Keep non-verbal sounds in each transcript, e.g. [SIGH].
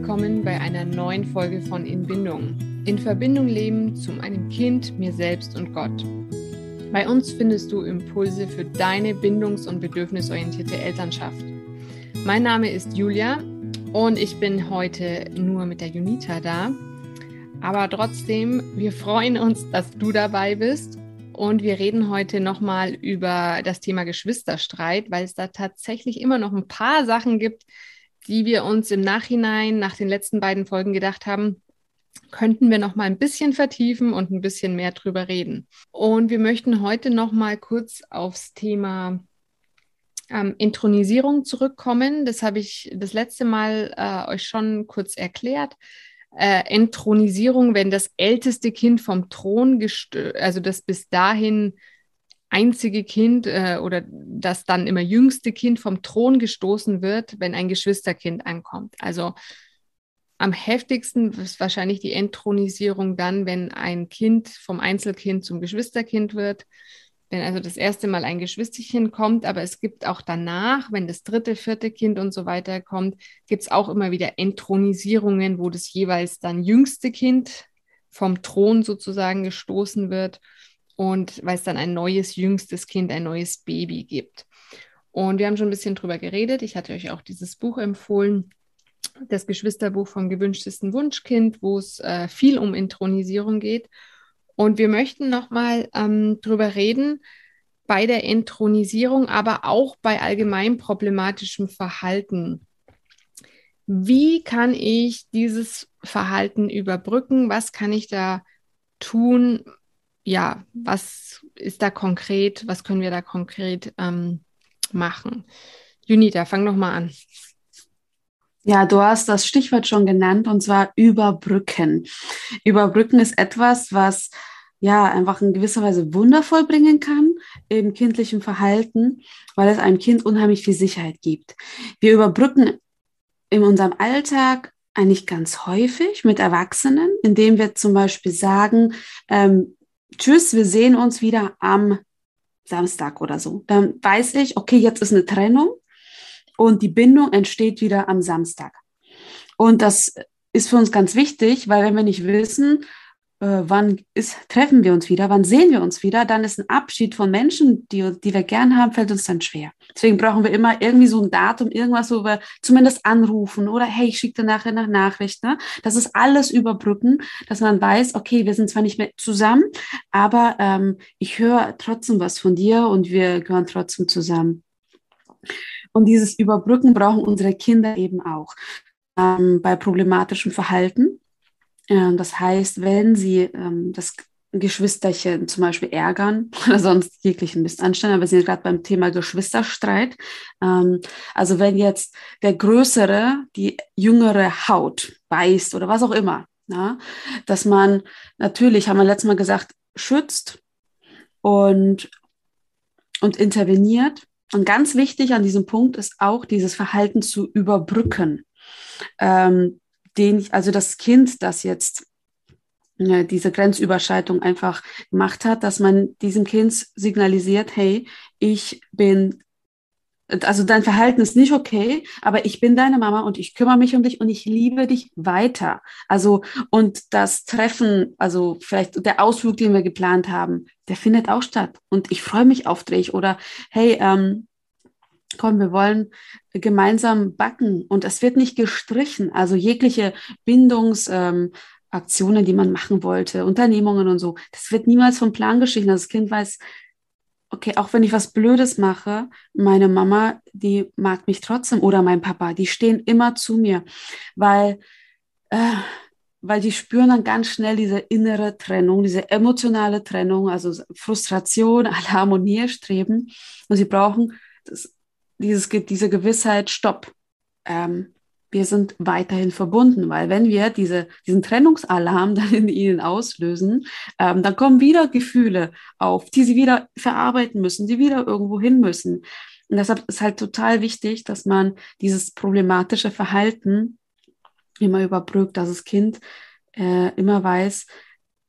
willkommen bei einer neuen Folge von In Bindung. In Verbindung leben zu meinem Kind, mir selbst und Gott. Bei uns findest du Impulse für deine bindungs- und bedürfnisorientierte Elternschaft. Mein Name ist Julia und ich bin heute nur mit der Junita da. Aber trotzdem, wir freuen uns, dass du dabei bist. Und wir reden heute nochmal über das Thema Geschwisterstreit, weil es da tatsächlich immer noch ein paar Sachen gibt, die wir uns im Nachhinein nach den letzten beiden Folgen gedacht haben, könnten wir noch mal ein bisschen vertiefen und ein bisschen mehr drüber reden. Und wir möchten heute noch mal kurz aufs Thema ähm, Intronisierung zurückkommen. Das habe ich das letzte Mal äh, euch schon kurz erklärt. Äh, Intronisierung, wenn das älteste Kind vom Thron, also das bis dahin einzige Kind äh, oder das dann immer jüngste Kind vom Thron gestoßen wird, wenn ein Geschwisterkind ankommt. Also am heftigsten ist wahrscheinlich die Entthronisierung dann, wenn ein Kind vom Einzelkind zum Geschwisterkind wird. Wenn also das erste Mal ein Geschwisterchen kommt, aber es gibt auch danach, wenn das dritte, vierte Kind und so weiter kommt, gibt es auch immer wieder Entthronisierungen, wo das jeweils dann jüngste Kind vom Thron sozusagen gestoßen wird und weil es dann ein neues, jüngstes Kind, ein neues Baby gibt. Und wir haben schon ein bisschen drüber geredet. Ich hatte euch auch dieses Buch empfohlen, das Geschwisterbuch vom gewünschtesten Wunschkind, wo es äh, viel um Intronisierung geht. Und wir möchten nochmal ähm, drüber reden, bei der Intronisierung, aber auch bei allgemein problematischem Verhalten. Wie kann ich dieses Verhalten überbrücken? Was kann ich da tun? Ja, was ist da konkret, was können wir da konkret ähm, machen? Junita, fang noch mal an. Ja, du hast das Stichwort schon genannt und zwar überbrücken. Überbrücken ist etwas, was ja einfach in gewisser Weise wundervoll bringen kann im kindlichen Verhalten, weil es einem Kind unheimlich viel Sicherheit gibt. Wir überbrücken in unserem Alltag eigentlich ganz häufig mit Erwachsenen, indem wir zum Beispiel sagen, ähm, tschüss, wir sehen uns wieder am Samstag oder so. Dann weiß ich, okay, jetzt ist eine Trennung und die Bindung entsteht wieder am Samstag. Und das ist für uns ganz wichtig, weil wenn wir nicht wissen, äh, wann ist, treffen wir uns wieder, wann sehen wir uns wieder, dann ist ein Abschied von Menschen, die, die wir gern haben, fällt uns dann schwer. Deswegen brauchen wir immer irgendwie so ein Datum, irgendwas, wo wir zumindest anrufen oder hey, ich schicke dir nachher nach Nachricht. Ne? Das ist alles überbrücken, dass man weiß, okay, wir sind zwar nicht mehr zusammen, aber ähm, ich höre trotzdem was von dir und wir gehören trotzdem zusammen. Und dieses Überbrücken brauchen unsere Kinder eben auch ähm, bei problematischem Verhalten das heißt, wenn Sie ähm, das Geschwisterchen zum Beispiel ärgern [LAUGHS] oder sonst jeglichen Mist anstellen, aber wir sind gerade beim Thema Geschwisterstreit. Ähm, also wenn jetzt der Größere die jüngere Haut beißt oder was auch immer, na, dass man natürlich, haben wir letztes Mal gesagt, schützt und, und interveniert. Und ganz wichtig an diesem Punkt ist auch, dieses Verhalten zu überbrücken. Ähm, den also das Kind, das jetzt ja, diese Grenzüberschreitung einfach gemacht hat, dass man diesem Kind signalisiert, hey, ich bin, also dein Verhalten ist nicht okay, aber ich bin deine Mama und ich kümmere mich um dich und ich liebe dich weiter. Also, und das Treffen, also vielleicht der Ausflug, den wir geplant haben, der findet auch statt und ich freue mich auf dich oder hey, ähm, komm, wir wollen gemeinsam backen und es wird nicht gestrichen. Also jegliche Bindungsaktionen, ähm, die man machen wollte, Unternehmungen und so, das wird niemals vom Plan gestrichen. Also das Kind weiß, okay, auch wenn ich was Blödes mache, meine Mama, die mag mich trotzdem oder mein Papa, die stehen immer zu mir, weil, äh, weil die spüren dann ganz schnell diese innere Trennung, diese emotionale Trennung, also Frustration, [LAUGHS] alle Harmonie streben und sie brauchen das dieses, diese Gewissheit, stopp, ähm, wir sind weiterhin verbunden, weil wenn wir diese, diesen Trennungsalarm [LAUGHS] dann in ihnen auslösen, ähm, dann kommen wieder Gefühle auf, die sie wieder verarbeiten müssen, die wieder irgendwo hin müssen. Und deshalb ist halt total wichtig, dass man dieses problematische Verhalten immer überbrückt, dass das Kind äh, immer weiß,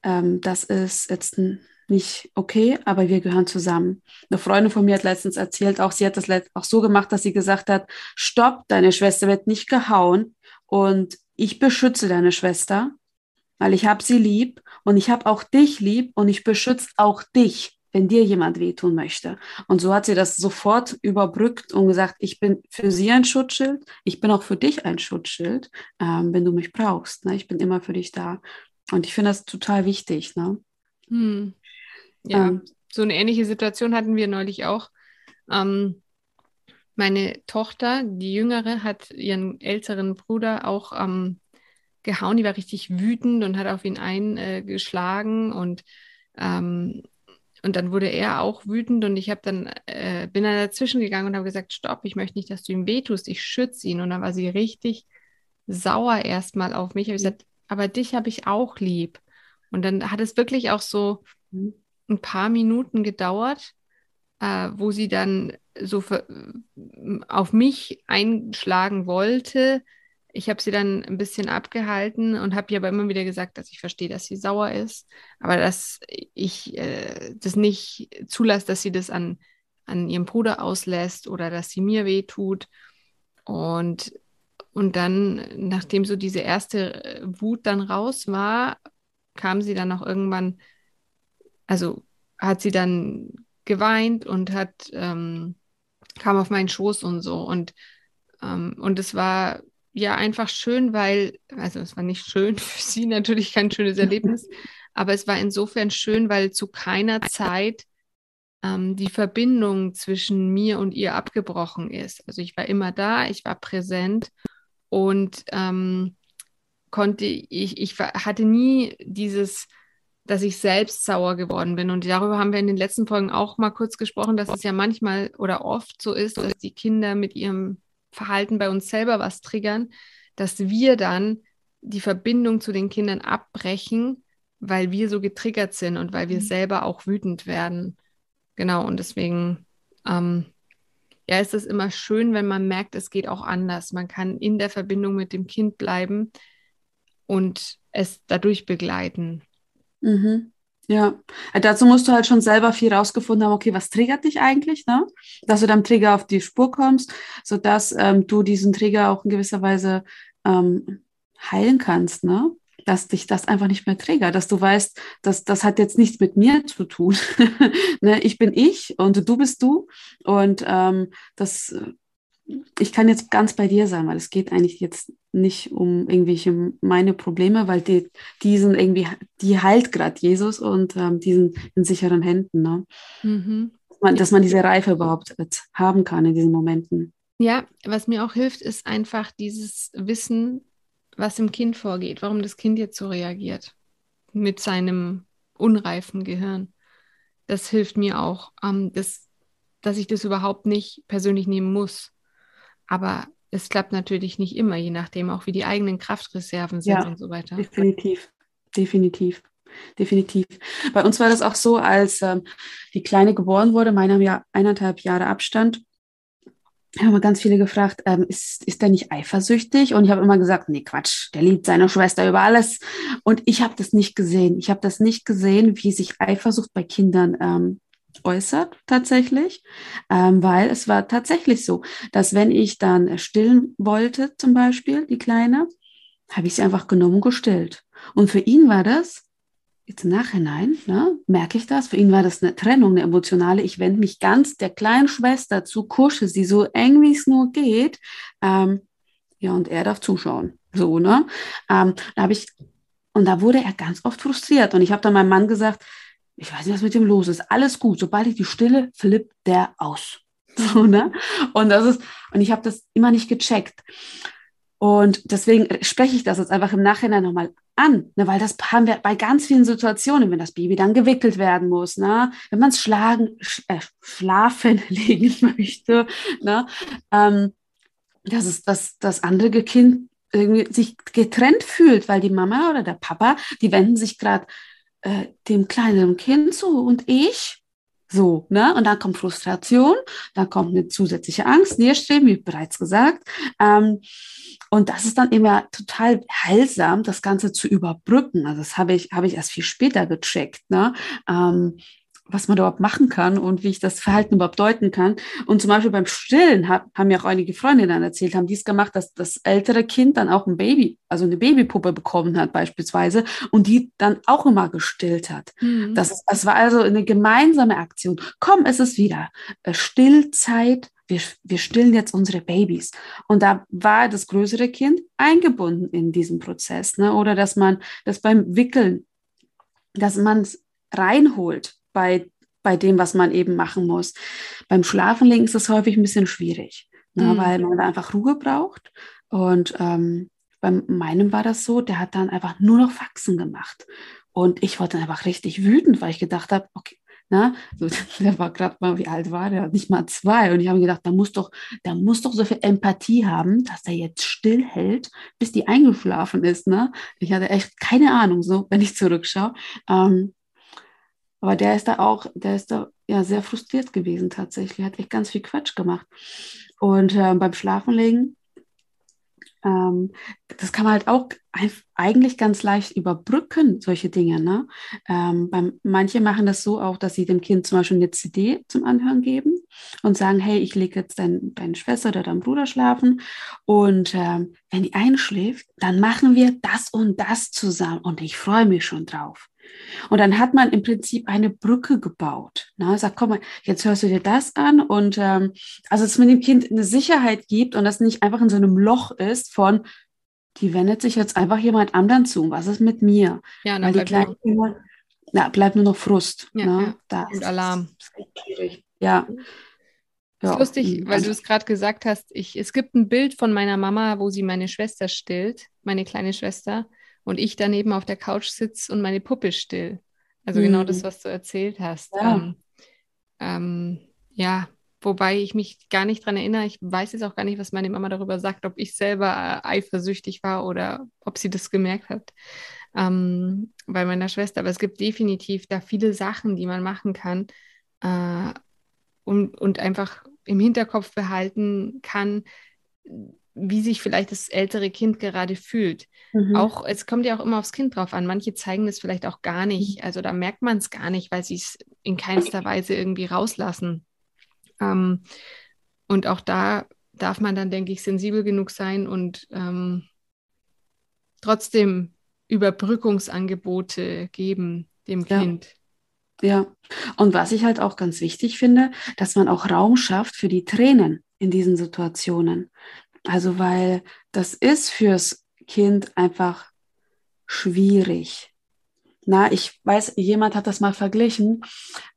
ähm, das ist jetzt ein nicht okay, aber wir gehören zusammen. Eine Freundin von mir hat letztens erzählt, auch sie hat das auch so gemacht, dass sie gesagt hat, stopp, deine Schwester wird nicht gehauen und ich beschütze deine Schwester, weil ich habe sie lieb und ich habe auch dich lieb und ich beschütze auch dich, wenn dir jemand wehtun möchte. Und so hat sie das sofort überbrückt und gesagt, ich bin für sie ein Schutzschild, ich bin auch für dich ein Schutzschild, ähm, wenn du mich brauchst. Ne? Ich bin immer für dich da. Und ich finde das total wichtig. Ne? Hm. Ja, ähm, so eine ähnliche Situation hatten wir neulich auch. Ähm, meine Tochter, die Jüngere, hat ihren älteren Bruder auch ähm, gehauen. Die war richtig wütend und hat auf ihn eingeschlagen und ähm, und dann wurde er auch wütend und ich habe dann äh, bin dann dazwischen gegangen und habe gesagt, stopp, ich möchte nicht, dass du ihm wehtust, ich schütze ihn. Und dann war sie richtig sauer erstmal auf mich. Ich habe gesagt, aber dich habe ich auch lieb. Und dann hat es wirklich auch so mhm. Ein paar Minuten gedauert, äh, wo sie dann so auf mich einschlagen wollte. Ich habe sie dann ein bisschen abgehalten und habe ihr aber immer wieder gesagt, dass ich verstehe, dass sie sauer ist, aber dass ich äh, das nicht zulasse, dass sie das an, an ihrem Bruder auslässt oder dass sie mir wehtut. Und, und dann, nachdem so diese erste äh, Wut dann raus war, kam sie dann auch irgendwann, also hat sie dann geweint und hat ähm, kam auf meinen Schoß und so. Und, ähm, und es war ja einfach schön, weil, also es war nicht schön [LAUGHS] für sie, natürlich kein schönes Erlebnis, [LAUGHS] aber es war insofern schön, weil zu keiner Zeit ähm, die Verbindung zwischen mir und ihr abgebrochen ist. Also ich war immer da, ich war präsent und ähm, konnte, ich, ich hatte nie dieses dass ich selbst sauer geworden bin. Und darüber haben wir in den letzten Folgen auch mal kurz gesprochen, dass es ja manchmal oder oft so ist, dass die Kinder mit ihrem Verhalten bei uns selber was triggern, dass wir dann die Verbindung zu den Kindern abbrechen, weil wir so getriggert sind und weil wir mhm. selber auch wütend werden. Genau, und deswegen, ähm, ja, ist es immer schön, wenn man merkt, es geht auch anders. Man kann in der Verbindung mit dem Kind bleiben und es dadurch begleiten. Mhm. Ja, äh, dazu musst du halt schon selber viel rausgefunden haben, okay, was triggert dich eigentlich, ne? Dass du deinem Trigger auf die Spur kommst, sodass ähm, du diesen Trigger auch in gewisser Weise ähm, heilen kannst, ne? Dass dich das einfach nicht mehr triggert, dass du weißt, dass das hat jetzt nichts mit mir zu tun. [LAUGHS] ne? Ich bin ich und du bist du und ähm, das ich kann jetzt ganz bei dir sein, weil es geht eigentlich jetzt nicht um irgendwelche meine Probleme, weil die, die sind irgendwie, die heilt gerade Jesus und ähm, die sind in sicheren Händen. Ne? Mhm. Dass, man, dass man diese Reife überhaupt haben kann in diesen Momenten. Ja, was mir auch hilft, ist einfach dieses Wissen, was im Kind vorgeht, warum das Kind jetzt so reagiert mit seinem unreifen Gehirn. Das hilft mir auch, ähm, das, dass ich das überhaupt nicht persönlich nehmen muss aber es klappt natürlich nicht immer, je nachdem auch, wie die eigenen Kraftreserven sind ja, und so weiter. Definitiv, definitiv. Definitiv. Bei uns war das auch so, als ähm, die Kleine geboren wurde, meiner ja eineinhalb Jahre Abstand, haben wir ganz viele gefragt, ähm, ist, ist der nicht eifersüchtig? Und ich habe immer gesagt, nee, Quatsch, der liebt seine Schwester über alles. Und ich habe das nicht gesehen. Ich habe das nicht gesehen, wie sich Eifersucht bei Kindern ähm, äußert tatsächlich, ähm, weil es war tatsächlich so, dass wenn ich dann stillen wollte, zum Beispiel die Kleine, habe ich sie einfach genommen und gestillt. Und für ihn war das, jetzt im Nachhinein, ne, merke ich das, für ihn war das eine Trennung, eine emotionale. Ich wende mich ganz der kleinen Schwester zu, kusche sie so eng, wie es nur geht. Ähm, ja, und er darf zuschauen. So, ne? Ähm, da habe ich, und da wurde er ganz oft frustriert. Und ich habe dann meinem Mann gesagt, ich weiß nicht, was mit dem los ist. Alles gut. Sobald ich die Stille, flippt der aus. [LAUGHS] So, ne? Und das ist, und ich habe das immer nicht gecheckt. Und deswegen spreche ich das jetzt einfach im Nachhinein nochmal an, ne, weil das haben wir bei ganz vielen Situationen, wenn das Baby dann gewickelt werden muss, ne, wenn man es sch, äh, schlafen [LAUGHS] legen möchte, ne, ähm, dass es das, das andere Kind irgendwie sich getrennt fühlt, weil die Mama oder der Papa, die wenden sich gerade äh, dem kleinen Kind zu und ich so, ne? Und dann kommt Frustration, dann kommt eine zusätzliche Angst, Nährstreben, wie bereits gesagt. Ähm, und das ist dann immer total heilsam, das Ganze zu überbrücken. Also das habe ich, habe ich erst viel später gecheckt, ne? Ähm, was man überhaupt machen kann und wie ich das Verhalten überhaupt deuten kann. Und zum Beispiel beim Stillen hab, haben mir auch einige Freundinnen dann erzählt, haben dies gemacht, dass das ältere Kind dann auch ein Baby, also eine Babypuppe bekommen hat beispielsweise und die dann auch immer gestillt hat. Mhm. Das, das war also eine gemeinsame Aktion. Komm, es ist wieder äh, Stillzeit. Wir, wir stillen jetzt unsere Babys. Und da war das größere Kind eingebunden in diesen Prozess. Ne? Oder dass man das beim Wickeln, dass man es reinholt bei, bei dem, was man eben machen muss. Beim Schlafenlegen ist das häufig ein bisschen schwierig, ne, mhm. weil man einfach Ruhe braucht. Und ähm, bei meinem war das so, der hat dann einfach nur noch Faxen gemacht. Und ich wurde dann einfach richtig wütend, weil ich gedacht habe, okay, na, so, [LAUGHS] der war gerade mal, wie alt war der? Nicht mal zwei. Und ich habe gedacht, da muss doch, der muss doch so viel Empathie haben, dass der jetzt stillhält, bis die eingeschlafen ist. Ne? Ich hatte echt keine Ahnung, so, wenn ich zurückschaue. Ähm, aber der ist da auch, der ist da ja sehr frustriert gewesen tatsächlich, hat echt ganz viel Quatsch gemacht. Und äh, beim Schlafenlegen, ähm, das kann man halt auch eigentlich ganz leicht überbrücken, solche Dinge. Ne? Ähm, beim, manche machen das so auch, dass sie dem Kind zum Beispiel eine CD zum Anhören geben und sagen, hey, ich lege jetzt dein, deine Schwester oder deinen Bruder schlafen und ähm, wenn die einschläft, dann machen wir das und das zusammen und ich freue mich schon drauf. Und dann hat man im Prinzip eine Brücke gebaut. Ne? Sagt, komm mal, jetzt hörst du dir das an und ähm, also dass man dem Kind eine Sicherheit gibt und das nicht einfach in so einem Loch ist von, die wendet sich jetzt einfach jemand anderen zu. Was ist mit mir? Ja, Weil die kleinen Kinder, na, bleibt nur noch Frust. Ja, ne? ja. Das und Alarm. Ist ja. Ja. Ist lustig, weil du es gerade gesagt hast. Ich, es gibt ein Bild von meiner Mama, wo sie meine Schwester stillt, meine kleine Schwester und ich daneben auf der Couch sitze und meine Puppe still. Also mhm. genau das, mhm. was du erzählt hast. Ja. Ähm, ähm, ja, wobei ich mich gar nicht daran erinnere. Ich weiß jetzt auch gar nicht, was meine Mama darüber sagt, ob ich selber äh, eifersüchtig war oder ob sie das gemerkt hat ähm, bei meiner Schwester. Aber es gibt definitiv da viele Sachen, die man machen kann äh, und, und einfach im Hinterkopf behalten kann, wie sich vielleicht das ältere Kind gerade fühlt. Mhm. Auch, es kommt ja auch immer aufs Kind drauf an. Manche zeigen es vielleicht auch gar nicht. Mhm. Also da merkt man es gar nicht, weil sie es in keinster Weise irgendwie rauslassen. Ähm, und auch da darf man dann, denke ich, sensibel genug sein und ähm, trotzdem Überbrückungsangebote geben dem ja. Kind. Ja, und was ich halt auch ganz wichtig finde, dass man auch Raum schafft für die Tränen in diesen Situationen. Also weil das ist fürs Kind einfach schwierig. Na, ich weiß, jemand hat das mal verglichen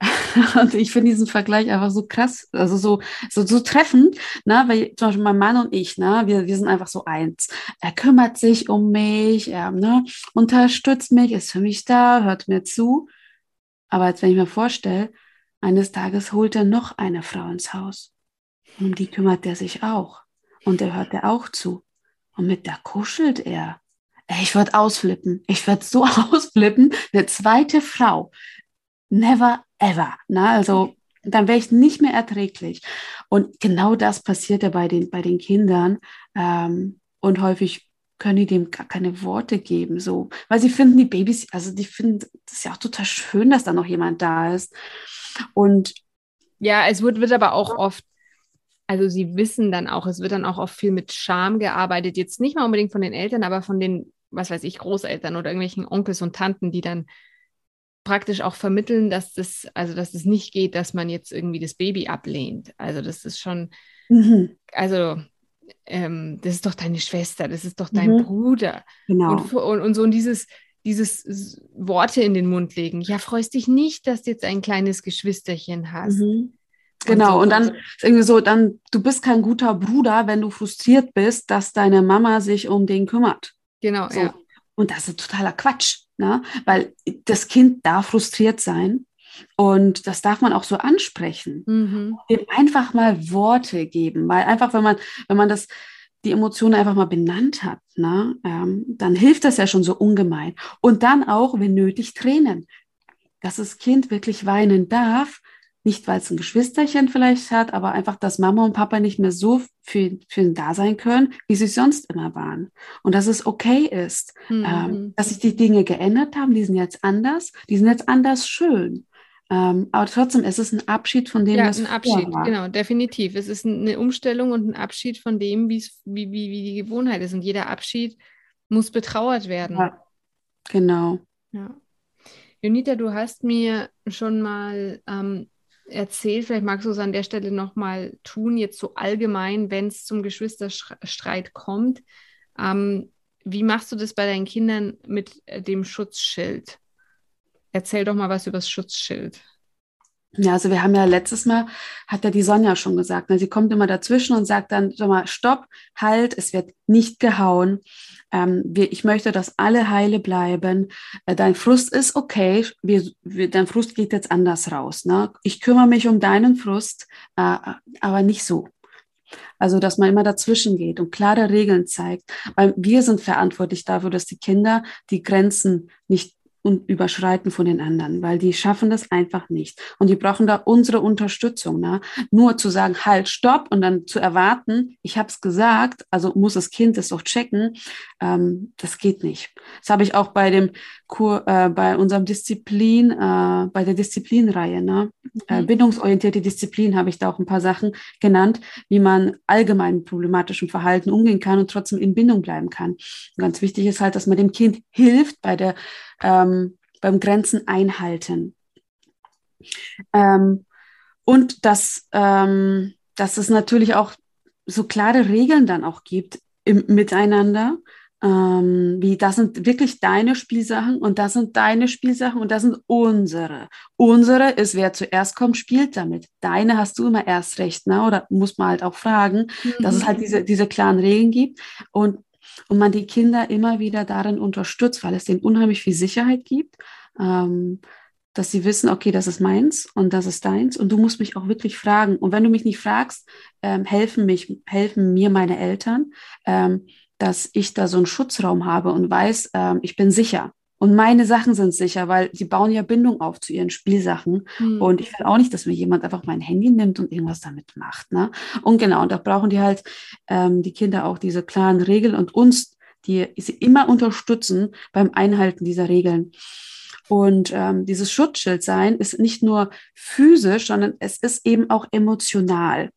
[LAUGHS] und ich finde diesen Vergleich einfach so krass, also so, so, so treffend, na, weil zum Beispiel mein Mann und ich, na, wir, wir sind einfach so eins. Er kümmert sich um mich, er ne, unterstützt mich, ist für mich da, hört mir zu. Aber jetzt, wenn ich mir vorstelle, eines Tages holt er noch eine Frau ins Haus. Um die kümmert er sich auch. Und er auch zu. Und mit der kuschelt er. Ich würde ausflippen. Ich würde so [LAUGHS] ausflippen. Eine zweite Frau. Never ever. Na, also dann wäre ich nicht mehr erträglich. Und genau das passiert ja bei den, bei den Kindern. Ähm, und häufig können die dem gar keine Worte geben, so, weil sie finden die Babys, also die finden das ja auch total schön, dass da noch jemand da ist. Und ja, es wird, wird aber auch oft also sie wissen dann auch, es wird dann auch oft viel mit Scham gearbeitet, jetzt nicht mal unbedingt von den Eltern, aber von den, was weiß ich, Großeltern oder irgendwelchen Onkels und Tanten, die dann praktisch auch vermitteln, dass das, also dass es nicht geht, dass man jetzt irgendwie das Baby ablehnt. Also das ist schon, mhm. also ähm, das ist doch deine Schwester, das ist doch dein mhm. Bruder. Genau. Und, und, und so und dieses, dieses Worte in den Mund legen. Ja, freust dich nicht, dass du jetzt ein kleines Geschwisterchen hast. Mhm. Genau, und, so, und dann irgendwie so, dann, du bist kein guter Bruder, wenn du frustriert bist, dass deine Mama sich um den kümmert. Genau, so. ja. Und das ist totaler Quatsch, ne? weil das Kind darf frustriert sein und das darf man auch so ansprechen. Mhm. Dem einfach mal Worte geben, weil einfach, wenn man, wenn man das, die Emotionen einfach mal benannt hat, ne, ähm, dann hilft das ja schon so ungemein. Und dann auch, wenn nötig, Tränen. Dass das Kind wirklich weinen darf, nicht, weil es ein Geschwisterchen vielleicht hat, aber einfach, dass Mama und Papa nicht mehr so für, für ihn da sein können, wie sie sonst immer waren. Und dass es okay ist, mhm. ähm, dass sich die Dinge geändert haben, die sind jetzt anders, die sind jetzt anders schön. Ähm, aber trotzdem, es ist ein Abschied von dem, ja, was ein Abschied, war. genau, definitiv. Es ist eine Umstellung und ein Abschied von dem, wie, wie, wie die Gewohnheit ist. Und jeder Abschied muss betrauert werden. Ja, genau. Ja. Jonita, du hast mir schon mal ähm, erzählt, vielleicht magst du es an der Stelle nochmal tun, jetzt so allgemein, wenn es zum Geschwisterstreit kommt. Ähm, wie machst du das bei deinen Kindern mit äh, dem Schutzschild? Erzähl doch mal was über das Schutzschild. Ja, also wir haben ja letztes Mal, hat ja die Sonja schon gesagt, ne, sie kommt immer dazwischen und sagt dann, mal, stopp, halt, es wird nicht gehauen. Ähm, wir, ich möchte, dass alle heile bleiben. Äh, dein Frust ist okay, wir, wir, dein Frust geht jetzt anders raus. Ne? Ich kümmere mich um deinen Frust, äh, aber nicht so. Also, dass man immer dazwischen geht und klare Regeln zeigt. Weil wir sind verantwortlich dafür, dass die Kinder die Grenzen nicht und überschreiten von den anderen, weil die schaffen das einfach nicht. Und die brauchen da unsere Unterstützung. Ne? Nur zu sagen, halt, stopp und dann zu erwarten, ich habe es gesagt, also muss das Kind es doch checken, ähm, das geht nicht. Das habe ich auch bei dem Kur, äh, bei unserem Disziplin, äh, bei der Disziplinreihe, ne? Äh, mhm. Äh, bindungsorientierte Disziplin habe ich da auch ein paar Sachen genannt, wie man allgemein mit problematischem Verhalten umgehen kann und trotzdem in Bindung bleiben kann. Und ganz wichtig ist halt, dass man dem Kind hilft bei der ähm, beim Grenzen einhalten. Ähm, und dass, ähm, dass es natürlich auch so klare Regeln dann auch gibt im Miteinander, ähm, wie das sind wirklich deine Spielsachen und das sind deine Spielsachen und das sind unsere. Unsere ist, wer zuerst kommt, spielt damit. Deine hast du immer erst recht, ne? oder muss man halt auch fragen, mhm. dass es halt mhm. diese, diese klaren Regeln gibt. Und und man die Kinder immer wieder darin unterstützt, weil es denen unheimlich viel Sicherheit gibt, ähm, dass sie wissen, okay, das ist meins und das ist deins und du musst mich auch wirklich fragen. Und wenn du mich nicht fragst, ähm, helfen, mich, helfen mir meine Eltern, ähm, dass ich da so einen Schutzraum habe und weiß, ähm, ich bin sicher. Und meine Sachen sind sicher, weil sie bauen ja Bindung auf zu ihren Spielsachen. Mhm. Und ich will auch nicht, dass mir jemand einfach mein Handy nimmt und irgendwas damit macht. Ne? Und genau, und da brauchen die halt ähm, die Kinder auch diese klaren Regeln und uns, die sie immer unterstützen beim Einhalten dieser Regeln. Und ähm, dieses Schutzschild sein ist nicht nur physisch, sondern es ist eben auch emotional.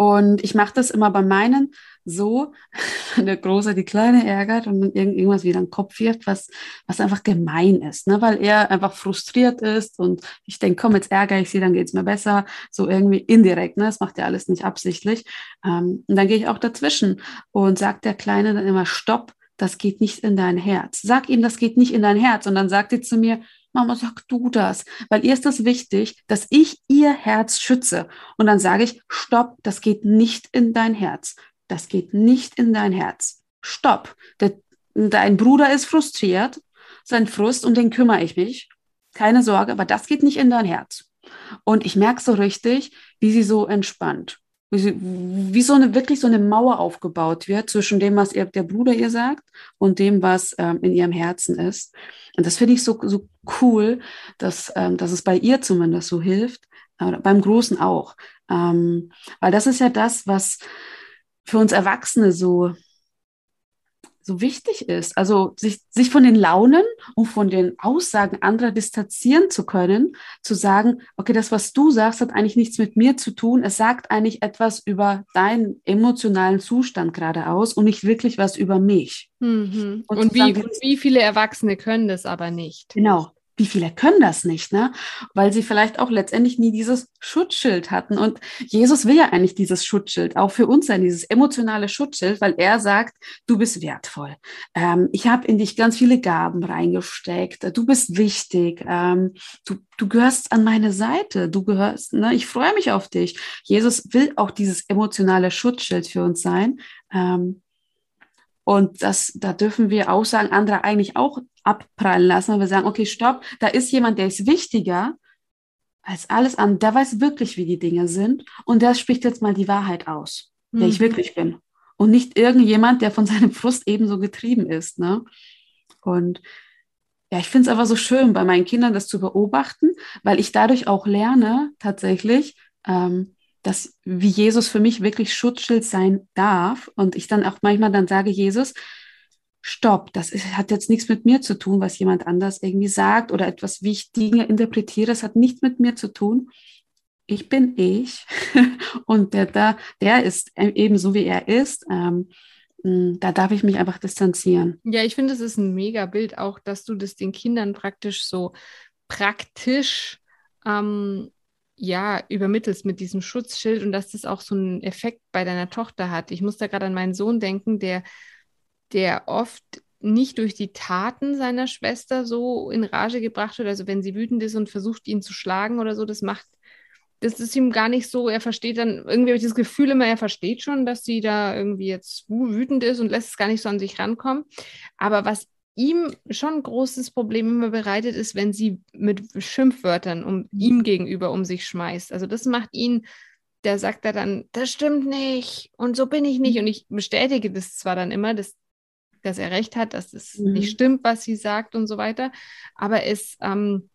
Und ich mache das immer bei meinen so, [LAUGHS] der Große die Kleine ärgert und dann irgendwas wieder in den Kopf wirft, was, was einfach gemein ist, ne? weil er einfach frustriert ist und ich denke, komm, jetzt ärgere ich sie, dann geht es mir besser, so irgendwie indirekt, ne? das macht er alles nicht absichtlich. Ähm, und dann gehe ich auch dazwischen und sagt der Kleine dann immer, stopp, das geht nicht in dein Herz. Sag ihm, das geht nicht in dein Herz. Und dann sagt sie zu mir, Mama, sag du das, weil ihr ist das wichtig, dass ich ihr Herz schütze. Und dann sage ich, stopp, das geht nicht in dein Herz. Das geht nicht in dein Herz. Stopp. Der, dein Bruder ist frustriert, sein Frust, und den kümmere ich mich. Keine Sorge, aber das geht nicht in dein Herz. Und ich merke so richtig, wie sie so entspannt. Wie, so eine, wirklich so eine Mauer aufgebaut wird zwischen dem, was ihr, der Bruder ihr sagt und dem, was ähm, in ihrem Herzen ist. Und das finde ich so, so cool, dass, ähm, dass es bei ihr zumindest so hilft, äh, beim Großen auch. Ähm, weil das ist ja das, was, für uns Erwachsene so, so wichtig ist. Also sich, sich von den Launen und von den Aussagen anderer distanzieren zu können, zu sagen, okay, das, was du sagst, hat eigentlich nichts mit mir zu tun. Es sagt eigentlich etwas über deinen emotionalen Zustand gerade aus und nicht wirklich was über mich. Mhm. Und, und wie, wie viele Erwachsene können das aber nicht? Genau wie viele können das nicht, ne? Weil sie vielleicht auch letztendlich nie dieses Schutzschild hatten. Und Jesus will ja eigentlich dieses Schutzschild auch für uns sein, dieses emotionale Schutzschild, weil er sagt, du bist wertvoll. Ähm, ich habe in dich ganz viele Gaben reingesteckt. Du bist wichtig. Ähm, du, du gehörst an meine Seite. Du gehörst, ne? Ich freue mich auf dich. Jesus will auch dieses emotionale Schutzschild für uns sein. Ähm, und das, da dürfen wir Aussagen anderer eigentlich auch abprallen lassen, weil wir sagen, okay, stopp, da ist jemand, der ist wichtiger als alles andere. Der weiß wirklich, wie die Dinge sind und der spricht jetzt mal die Wahrheit aus, mhm. der ich mhm. wirklich bin. Und nicht irgendjemand, der von seinem Frust ebenso getrieben ist. Ne? Und ja, ich finde es aber so schön, bei meinen Kindern das zu beobachten, weil ich dadurch auch lerne, tatsächlich, ähm, dass wie Jesus für mich wirklich Schutzschild sein darf. Und ich dann auch manchmal dann sage, Jesus, stopp, das ist, hat jetzt nichts mit mir zu tun, was jemand anders irgendwie sagt oder etwas, wie ich Dinge interpretiere, das hat nichts mit mir zu tun. Ich bin ich [LAUGHS] und der, der, der ist ebenso wie er ist. Ähm, da darf ich mich einfach distanzieren. Ja, ich finde, es ist ein mega Bild auch, dass du das den Kindern praktisch so praktisch ähm, ja, übermittelst mit diesem Schutzschild und dass das auch so einen Effekt bei deiner Tochter hat. Ich muss da gerade an meinen Sohn denken, der, der oft nicht durch die Taten seiner Schwester so in Rage gebracht wird. Also wenn sie wütend ist und versucht, ihn zu schlagen oder so, das macht, das ist ihm gar nicht so, er versteht dann, irgendwie habe ich das Gefühl immer, er versteht schon, dass sie da irgendwie jetzt wütend ist und lässt es gar nicht so an sich rankommen. Aber was ihm schon ein großes Problem immer bereitet ist, wenn sie mit Schimpfwörtern um ihm gegenüber um sich schmeißt. Also das macht ihn, der sagt da dann, das stimmt nicht und so bin ich nicht. Und ich bestätige das zwar dann immer, dass, dass er recht hat, dass es mhm. nicht stimmt, was sie sagt und so weiter, aber es ähm,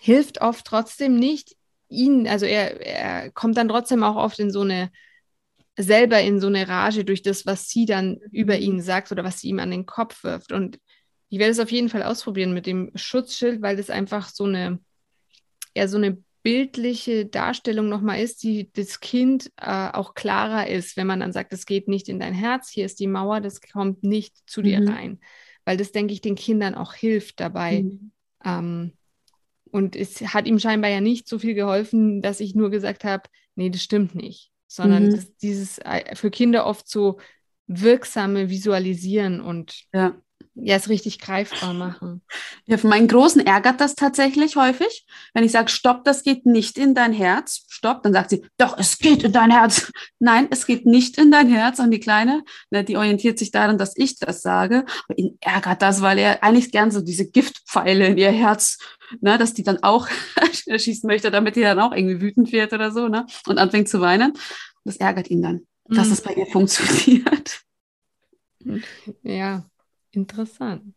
hilft oft trotzdem nicht, ihn, also er, er kommt dann trotzdem auch oft in so eine selber in so eine Rage durch das, was sie dann über mhm. ihn sagt oder was sie ihm an den Kopf wirft. Und ich werde es auf jeden Fall ausprobieren mit dem Schutzschild, weil das einfach so eine, ja, so eine bildliche Darstellung nochmal ist, die das Kind äh, auch klarer ist, wenn man dann sagt, es geht nicht in dein Herz, hier ist die Mauer, das kommt nicht zu dir mhm. rein. Weil das, denke ich, den Kindern auch hilft dabei. Mhm. Ähm, und es hat ihm scheinbar ja nicht so viel geholfen, dass ich nur gesagt habe, nee, das stimmt nicht. Sondern mhm. das, dieses äh, für Kinder oft so wirksame Visualisieren und ja ja, es richtig greifbar machen. Ja, für meinen Großen ärgert das tatsächlich häufig. Wenn ich sage, stopp, das geht nicht in dein Herz, stopp, dann sagt sie, doch, es geht in dein Herz. [LAUGHS] Nein, es geht nicht in dein Herz. Und die Kleine, ne, die orientiert sich daran, dass ich das sage. Aber ihn ärgert das, weil er eigentlich gern so diese Giftpfeile in ihr Herz, ne, dass die dann auch [LAUGHS] schießen möchte, damit die dann auch irgendwie wütend wird oder so, ne, und anfängt zu weinen. Das ärgert ihn dann, dass mhm. es bei ihr funktioniert. Ja, Interessant.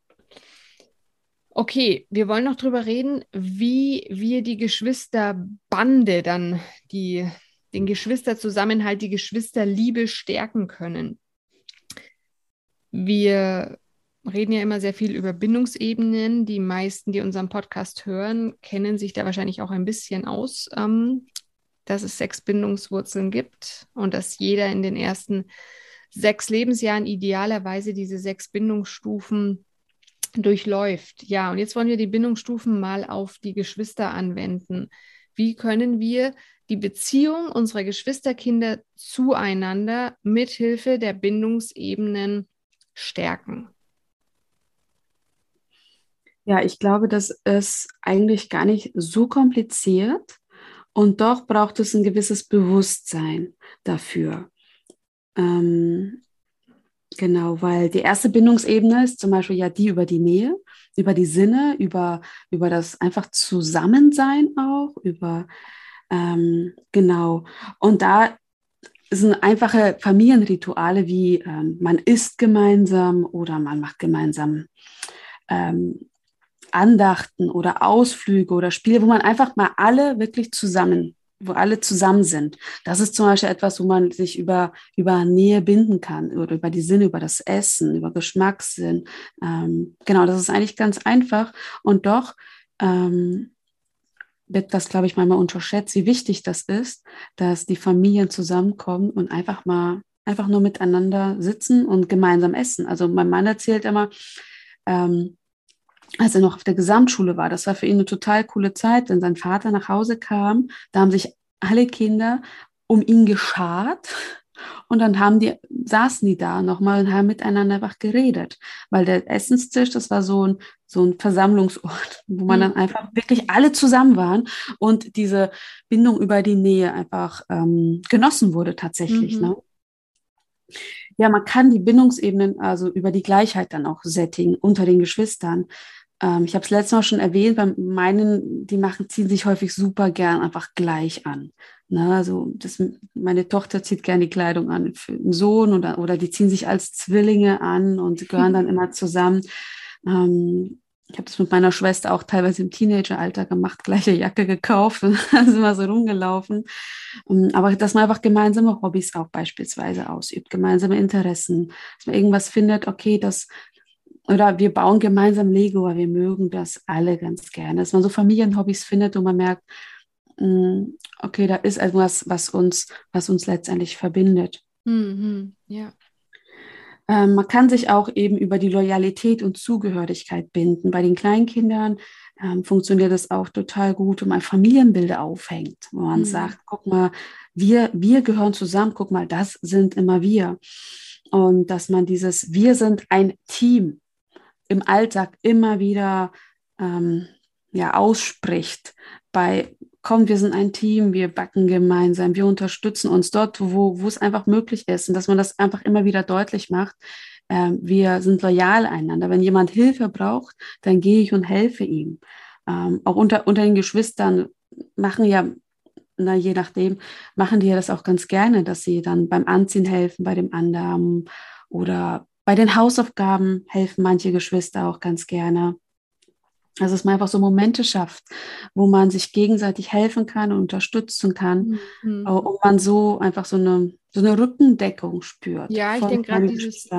Okay, wir wollen noch drüber reden, wie wir die Geschwisterbande dann, die, den Geschwisterzusammenhalt, die Geschwisterliebe stärken können. Wir reden ja immer sehr viel über Bindungsebenen. Die meisten, die unseren Podcast hören, kennen sich da wahrscheinlich auch ein bisschen aus, ähm, dass es sechs Bindungswurzeln gibt und dass jeder in den ersten sechs Lebensjahren idealerweise diese sechs Bindungsstufen durchläuft. Ja, und jetzt wollen wir die Bindungsstufen mal auf die Geschwister anwenden. Wie können wir die Beziehung unserer Geschwisterkinder zueinander mithilfe der Bindungsebenen stärken? Ja, ich glaube, das ist eigentlich gar nicht so kompliziert und doch braucht es ein gewisses Bewusstsein dafür. Ähm, genau, weil die erste Bindungsebene ist zum Beispiel ja die über die Nähe, über die Sinne, über, über das einfach Zusammensein auch, über ähm, genau. Und da sind einfache Familienrituale wie ähm, man isst gemeinsam oder man macht gemeinsam ähm, Andachten oder Ausflüge oder Spiele, wo man einfach mal alle wirklich zusammen wo alle zusammen sind. Das ist zum Beispiel etwas, wo man sich über, über Nähe binden kann oder über die Sinne, über das Essen, über Geschmackssinn. Ähm, genau, das ist eigentlich ganz einfach und doch ähm, wird das, glaube ich, manchmal unterschätzt, wie wichtig das ist, dass die Familien zusammenkommen und einfach mal, einfach nur miteinander sitzen und gemeinsam essen. Also mein Mann erzählt immer, ähm, als er noch auf der Gesamtschule war. Das war für ihn eine total coole Zeit, wenn sein Vater nach Hause kam. Da haben sich alle Kinder um ihn geschart und dann haben die, saßen die da nochmal und haben miteinander einfach geredet. Weil der Essenstisch, das war so ein, so ein Versammlungsort, wo man mhm. dann einfach wirklich alle zusammen waren und diese Bindung über die Nähe einfach ähm, genossen wurde tatsächlich. Mhm. Ne? Ja, man kann die Bindungsebenen also über die Gleichheit dann auch settingen unter den Geschwistern. Ähm, ich habe es letztes Mal schon erwähnt, bei meinen, die machen, ziehen sich häufig super gern einfach gleich an. Ne? Also das, meine Tochter zieht gern die Kleidung an für einen Sohn oder, oder die ziehen sich als Zwillinge an und [LAUGHS] gehören dann immer zusammen. Ähm, ich habe das mit meiner Schwester auch teilweise im Teenageralter gemacht, gleiche Jacke gekauft [LAUGHS] und sind immer so rumgelaufen. Ähm, aber dass man einfach gemeinsame Hobbys auch beispielsweise ausübt, gemeinsame Interessen, dass man irgendwas findet, okay, das oder wir bauen gemeinsam Lego, weil wir mögen das alle ganz gerne. Dass man so Familienhobbys findet und man merkt, mm, okay, da ist etwas, was uns, was uns letztendlich verbindet. Mhm, ja. Ähm, man kann sich auch eben über die Loyalität und Zugehörigkeit binden. Bei den Kleinkindern ähm, funktioniert das auch total gut, wenn man Familienbilder aufhängt, wo man mhm. sagt, guck mal, wir, wir gehören zusammen, guck mal, das sind immer wir. Und dass man dieses, wir sind ein Team im Alltag immer wieder ähm, ja, ausspricht. Bei, komm, wir sind ein Team, wir backen gemeinsam, wir unterstützen uns dort, wo, wo es einfach möglich ist. Und dass man das einfach immer wieder deutlich macht. Ähm, wir sind loyal einander. Wenn jemand Hilfe braucht, dann gehe ich und helfe ihm. Ähm, auch unter, unter den Geschwistern machen ja na, je nachdem, machen die ja das auch ganz gerne, dass sie dann beim Anziehen helfen bei dem anderen oder bei den Hausaufgaben helfen manche Geschwister auch ganz gerne. Also dass man einfach so Momente schafft, wo man sich gegenseitig helfen kann und unterstützen kann mhm. und man so einfach so eine, so eine Rückendeckung spürt. Ja, ich denke gerade dieses,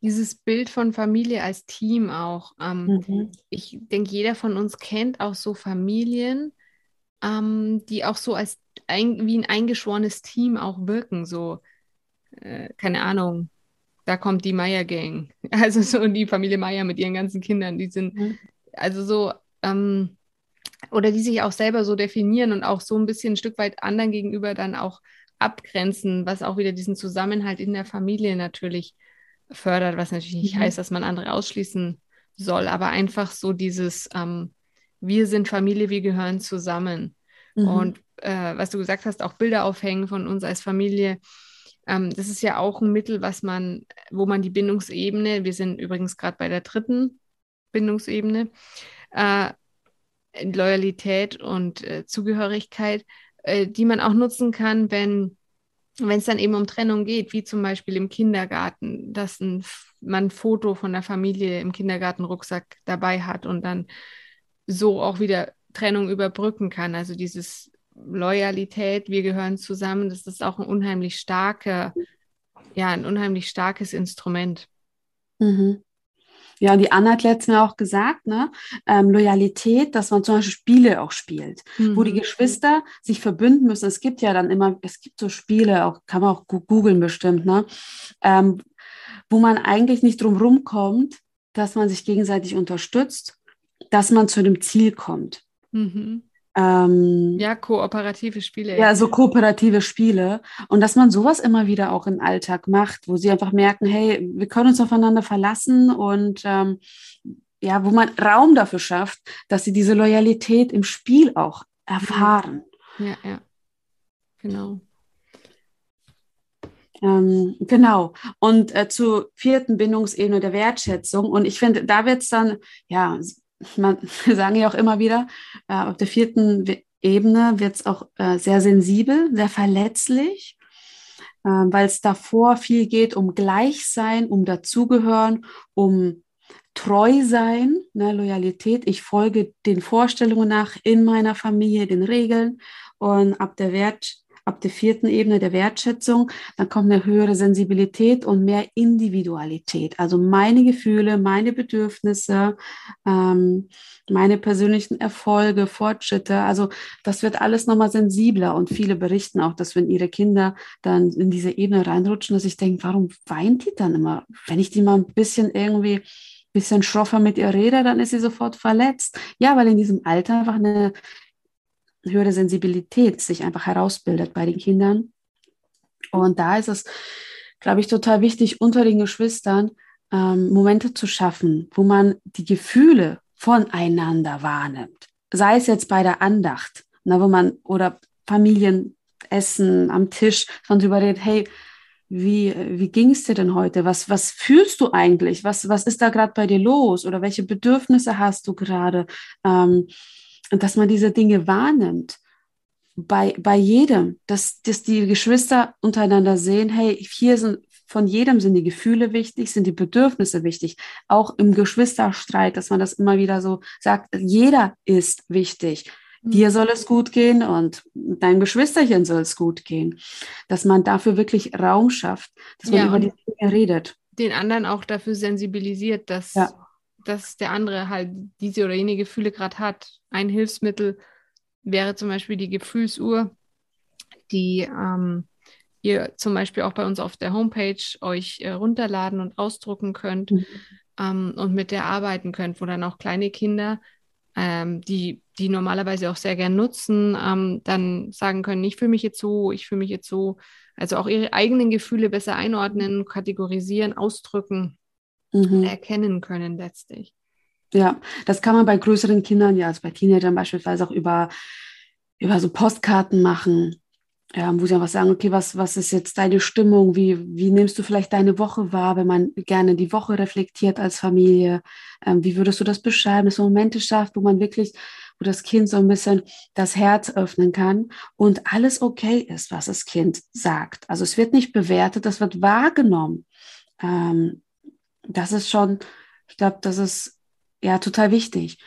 dieses Bild von Familie als Team auch. Ähm, mhm. Ich denke, jeder von uns kennt auch so Familien, ähm, die auch so als ein, wie ein eingeschworenes Team auch wirken. So, äh, keine Ahnung, da kommt die Meier-Gang. [LAUGHS] Also so die Familie Meier mit ihren ganzen Kindern, die sind mhm. also so, ähm, oder die sich auch selber so definieren und auch so ein bisschen ein Stück weit anderen gegenüber dann auch abgrenzen, was auch wieder diesen Zusammenhalt in der Familie natürlich fördert, was natürlich nicht mhm. heißt, dass man andere ausschließen soll, aber einfach so dieses, ähm, wir sind Familie, wir gehören zusammen. Mhm. Und äh, was du gesagt hast, auch Bilder aufhängen von uns als Familie, ähm, das ist ja auch ein Mittel, was man, wo man die Bindungsebene, wir sind übrigens gerade bei der dritten Bindungsebene, äh, Loyalität und äh, Zugehörigkeit, äh, die man auch nutzen kann, wenn wenn es dann eben um Trennung geht, wie zum Beispiel im Kindergarten, dass ein, man ein Foto von der Familie im Kindergartenrucksack dabei hat und dann so auch wieder Trennung überbrücken kann. Also dieses Loyalität, wir gehören zusammen, das ist auch ein unheimlich starker, ja, ein unheimlich starkes Instrument. Mhm. Ja, und die Anna hat letztens auch gesagt, ne, ähm, Loyalität, dass man zum Beispiel Spiele auch spielt, mhm. wo die mhm. Geschwister sich verbünden müssen. Es gibt ja dann immer, es gibt so Spiele, auch kann man auch googeln bestimmt, ne, ähm, wo man eigentlich nicht drum rumkommt, dass man sich gegenseitig unterstützt, dass man zu dem Ziel kommt. Mhm. Ähm, ja, kooperative Spiele. Ja, so kooperative Spiele. Und dass man sowas immer wieder auch im Alltag macht, wo sie einfach merken, hey, wir können uns aufeinander verlassen und ähm, ja, wo man Raum dafür schafft, dass sie diese Loyalität im Spiel auch erfahren. Ja, ja. Genau. Ähm, genau. Und äh, zur vierten Bindungsebene der Wertschätzung. Und ich finde, da wird es dann, ja, man, wir [LAUGHS] sagen ja auch immer wieder, äh, auf der vierten Ebene wird es auch äh, sehr sensibel, sehr verletzlich, äh, weil es davor viel geht um Gleichsein, um Dazugehören, um treu sein, ne, Loyalität. Ich folge den Vorstellungen nach in meiner Familie, den Regeln und ab der Wert, ab der vierten Ebene der Wertschätzung, dann kommt eine höhere Sensibilität und mehr Individualität. Also meine Gefühle, meine Bedürfnisse, ähm, meine persönlichen Erfolge, Fortschritte. Also das wird alles nochmal sensibler und viele berichten auch, dass wenn ihre Kinder dann in diese Ebene reinrutschen, dass ich denke, warum weint die dann immer? Wenn ich die mal ein bisschen irgendwie bisschen schroffer mit ihr rede, dann ist sie sofort verletzt. Ja, weil in diesem Alter einfach eine höhere Sensibilität sich einfach herausbildet bei den Kindern. Und da ist es, glaube ich, total wichtig, unter den Geschwistern ähm, Momente zu schaffen, wo man die Gefühle voneinander wahrnimmt. Sei es jetzt bei der Andacht, na, wo man oder Familienessen am Tisch, von drüber redet, hey, wie, wie ging es dir denn heute? Was, was fühlst du eigentlich? Was, was ist da gerade bei dir los? Oder welche Bedürfnisse hast du gerade? Ähm, und dass man diese Dinge wahrnimmt bei, bei jedem, dass, dass die Geschwister untereinander sehen, hey, hier sind von jedem sind die Gefühle wichtig, sind die Bedürfnisse wichtig. Auch im Geschwisterstreit, dass man das immer wieder so sagt, jeder ist wichtig. Mhm. Dir soll es gut gehen und deinem Geschwisterchen soll es gut gehen. Dass man dafür wirklich Raum schafft, dass man ja, über die Dinge redet. Den anderen auch dafür sensibilisiert, dass ja dass der andere halt diese oder jene Gefühle gerade hat. Ein Hilfsmittel wäre zum Beispiel die Gefühlsuhr, die ähm, ihr zum Beispiel auch bei uns auf der Homepage euch äh, runterladen und ausdrucken könnt mhm. ähm, und mit der arbeiten könnt, wo dann auch kleine Kinder, ähm, die, die normalerweise auch sehr gern nutzen, ähm, dann sagen können, ich fühle mich jetzt so, ich fühle mich jetzt so. Also auch ihre eigenen Gefühle besser einordnen, kategorisieren, ausdrücken, mhm. erkennen können letztlich. Ja, das kann man bei größeren Kindern, ja, also bei Teenagern beispielsweise auch über, über so Postkarten machen ja, wo sie einfach sagen, okay, was, was ist jetzt deine Stimmung? Wie, wie nimmst du vielleicht deine Woche wahr, wenn man gerne die Woche reflektiert als Familie? Ähm, wie würdest du das beschreiben, dass man Momente schafft, wo man wirklich, wo das Kind so ein bisschen das Herz öffnen kann und alles okay ist, was das Kind sagt. Also es wird nicht bewertet, das wird wahrgenommen. Ähm, das ist schon, ich glaube, das ist ja total wichtig.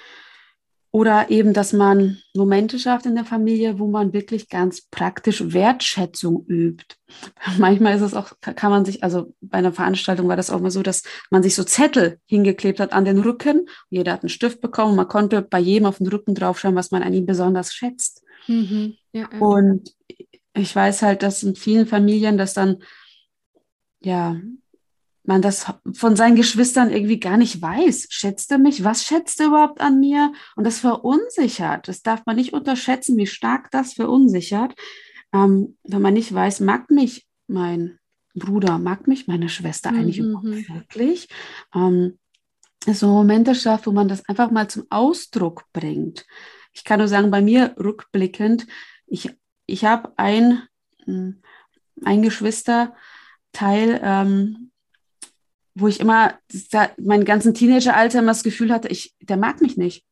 Oder eben, dass man Momente schafft in der Familie, wo man wirklich ganz praktisch Wertschätzung übt. [LAUGHS] Manchmal ist es auch, kann man sich, also bei einer Veranstaltung war das auch mal so, dass man sich so Zettel hingeklebt hat an den Rücken. Jeder hat einen Stift bekommen. Man konnte bei jedem auf den Rücken draufschauen, was man an ihm besonders schätzt. Mhm. Ja, ja. Und ich weiß halt, dass in vielen Familien das dann ja man das von seinen Geschwistern irgendwie gar nicht weiß. Schätzt er mich? Was schätzt er überhaupt an mir? Und das verunsichert. Das darf man nicht unterschätzen, wie stark das verunsichert. Ähm, wenn man nicht weiß, mag mich mein Bruder, mag mich meine Schwester eigentlich mhm. überhaupt mhm. wirklich? Ähm, so Momente schafft, wo man das einfach mal zum Ausdruck bringt. Ich kann nur sagen, bei mir rückblickend, ich, ich habe ein, hm, ein Geschwisterteil, ähm, wo ich immer mein ganzen Teenageralter immer das Gefühl hatte, ich, der mag mich nicht.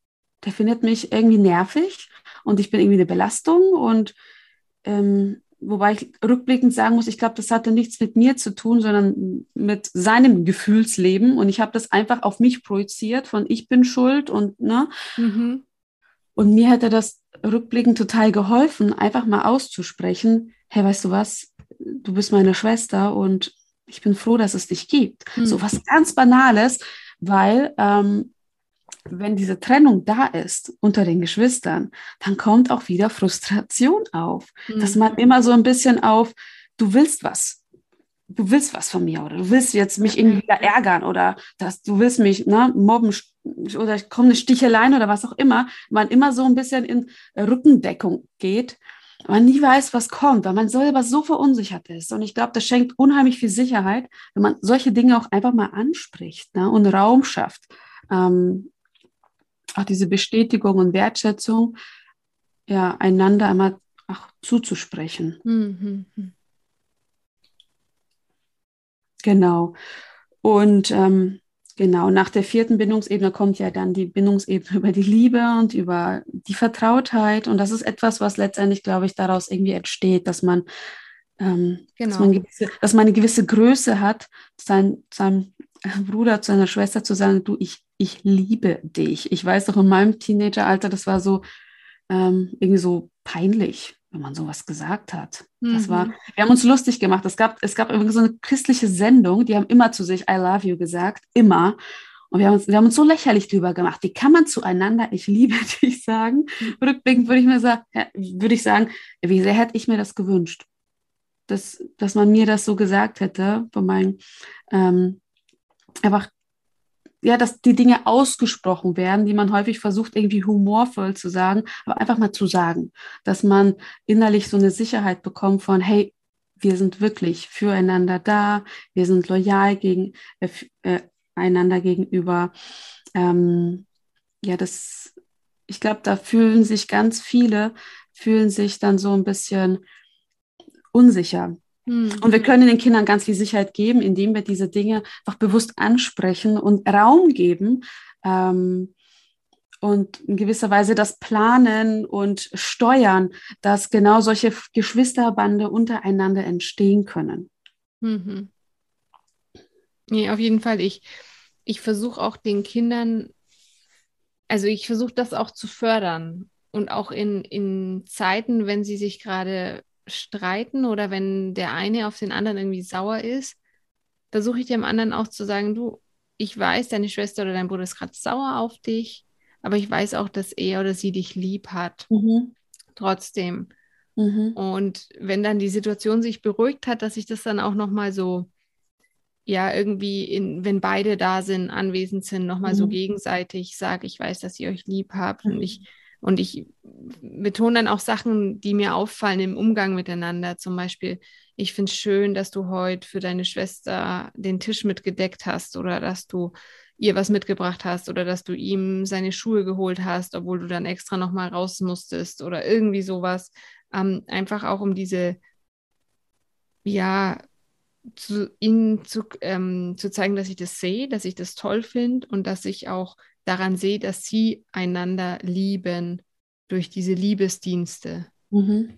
Der findet mich irgendwie nervig und ich bin irgendwie eine Belastung und ähm, wobei ich rückblickend sagen muss, ich glaube, das hatte nichts mit mir zu tun, sondern mit seinem Gefühlsleben und ich habe das einfach auf mich projiziert von ich bin schuld und ne mhm. und mir hätte das rückblickend total geholfen, einfach mal auszusprechen, hey, weißt du was, du bist meine Schwester und ich bin froh, dass es dich gibt. Mhm. So was ganz Banales, weil ähm, wenn diese Trennung da ist unter den Geschwistern, dann kommt auch wieder Frustration auf, mhm. dass man immer so ein bisschen auf, du willst was, du willst was von mir oder du willst jetzt mich irgendwie wieder ärgern oder dass du willst mich ne, mobben oder kommt eine Stichelein oder was auch immer, man immer so ein bisschen in Rückendeckung geht man nie weiß, was kommt, weil man selber so verunsichert ist. Und ich glaube, das schenkt unheimlich viel Sicherheit, wenn man solche Dinge auch einfach mal anspricht ne, und Raum schafft. Ähm, auch diese Bestätigung und Wertschätzung, ja, einander einmal auch zuzusprechen. Mhm. Genau. Und ähm, Genau, nach der vierten Bindungsebene kommt ja dann die Bindungsebene [LAUGHS] über die Liebe und über die Vertrautheit. Und das ist etwas, was letztendlich, glaube ich, daraus irgendwie entsteht, dass man, ähm, genau. dass man, gewisse, dass man eine gewisse Größe hat, sein, seinem Bruder, zu seiner Schwester zu sagen, du, ich, ich liebe dich. Ich weiß doch in meinem Teenageralter, das war so ähm, irgendwie so peinlich wenn man sowas gesagt hat. Das war, mhm. wir haben uns lustig gemacht. Es gab, es gab irgendwie so eine christliche Sendung, die haben immer zu sich I love you gesagt, immer. Und wir haben uns, wir haben uns so lächerlich drüber gemacht. Wie kann man zueinander ich liebe [LAUGHS] dich sagen? Mhm. Rückblickend würde ich mir sagen, würde ich sagen, wie sehr hätte ich mir das gewünscht, dass, dass man mir das so gesagt hätte, von meinen, ähm, einfach ja, dass die Dinge ausgesprochen werden, die man häufig versucht, irgendwie humorvoll zu sagen, aber einfach mal zu sagen, dass man innerlich so eine Sicherheit bekommt von, hey, wir sind wirklich füreinander da, wir sind loyal gegen, äh, äh, einander gegenüber. Ähm, ja, das, ich glaube, da fühlen sich ganz viele, fühlen sich dann so ein bisschen unsicher, hm. Und wir können den Kindern ganz viel Sicherheit geben, indem wir diese Dinge einfach bewusst ansprechen und Raum geben ähm, und in gewisser Weise das planen und steuern, dass genau solche Geschwisterbande untereinander entstehen können. Mhm. Nee, auf jeden Fall. Ich, ich versuche auch den Kindern, also ich versuche das auch zu fördern und auch in, in Zeiten, wenn sie sich gerade streiten oder wenn der eine auf den anderen irgendwie sauer ist, versuche ich dem anderen auch zu sagen, du, ich weiß, deine Schwester oder dein Bruder ist gerade sauer auf dich, aber ich weiß auch, dass er oder sie dich lieb hat. Mhm. Trotzdem. Mhm. Und wenn dann die Situation sich beruhigt hat, dass ich das dann auch nochmal so, ja, irgendwie, in, wenn beide da sind, anwesend sind, nochmal mhm. so gegenseitig sage, ich weiß, dass ihr euch lieb habt und ich und ich betone dann auch Sachen, die mir auffallen im Umgang miteinander. Zum Beispiel, ich finde es schön, dass du heute für deine Schwester den Tisch mitgedeckt hast oder dass du ihr was mitgebracht hast oder dass du ihm seine Schuhe geholt hast, obwohl du dann extra nochmal raus musstest oder irgendwie sowas. Ähm, einfach auch um diese, ja, zu, ihnen zu, ähm, zu zeigen, dass ich das sehe, dass ich das toll finde und dass ich auch daran sehe, dass sie einander lieben durch diese Liebesdienste. Mhm.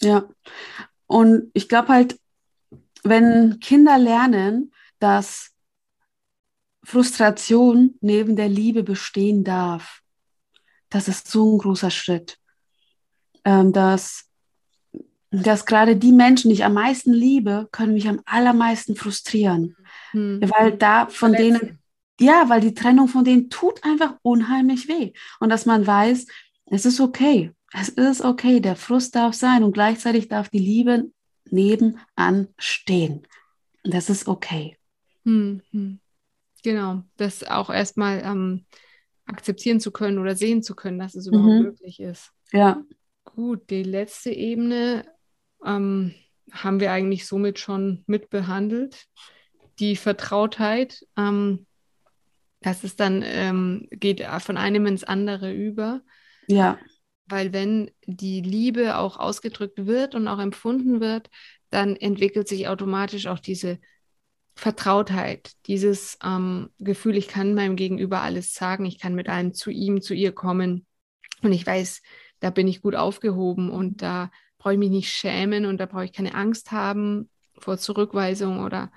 Ja, und ich glaube halt, wenn Kinder lernen, dass Frustration neben der Liebe bestehen darf, das ist so ein großer Schritt. Ähm, dass, dass gerade die Menschen, die ich am meisten liebe, können mich am allermeisten frustrieren. Hm. Weil da von Verletzen. denen, ja, weil die Trennung von denen tut einfach unheimlich weh. Und dass man weiß, es ist okay. Es ist okay, der Frust darf sein und gleichzeitig darf die Liebe nebenan stehen. Das ist okay. Hm, hm. Genau, das auch erstmal ähm, akzeptieren zu können oder sehen zu können, dass es überhaupt mhm. möglich ist. Ja. Gut, die letzte Ebene ähm, haben wir eigentlich somit schon mitbehandelt. Die Vertrautheit, ähm, das ist dann, ähm, geht von einem ins andere über. Ja. Weil wenn die Liebe auch ausgedrückt wird und auch empfunden wird, dann entwickelt sich automatisch auch diese Vertrautheit, dieses ähm, Gefühl, ich kann meinem Gegenüber alles sagen, ich kann mit allem zu ihm, zu ihr kommen und ich weiß, da bin ich gut aufgehoben und da brauche ich mich nicht schämen und da brauche ich keine Angst haben vor Zurückweisung oder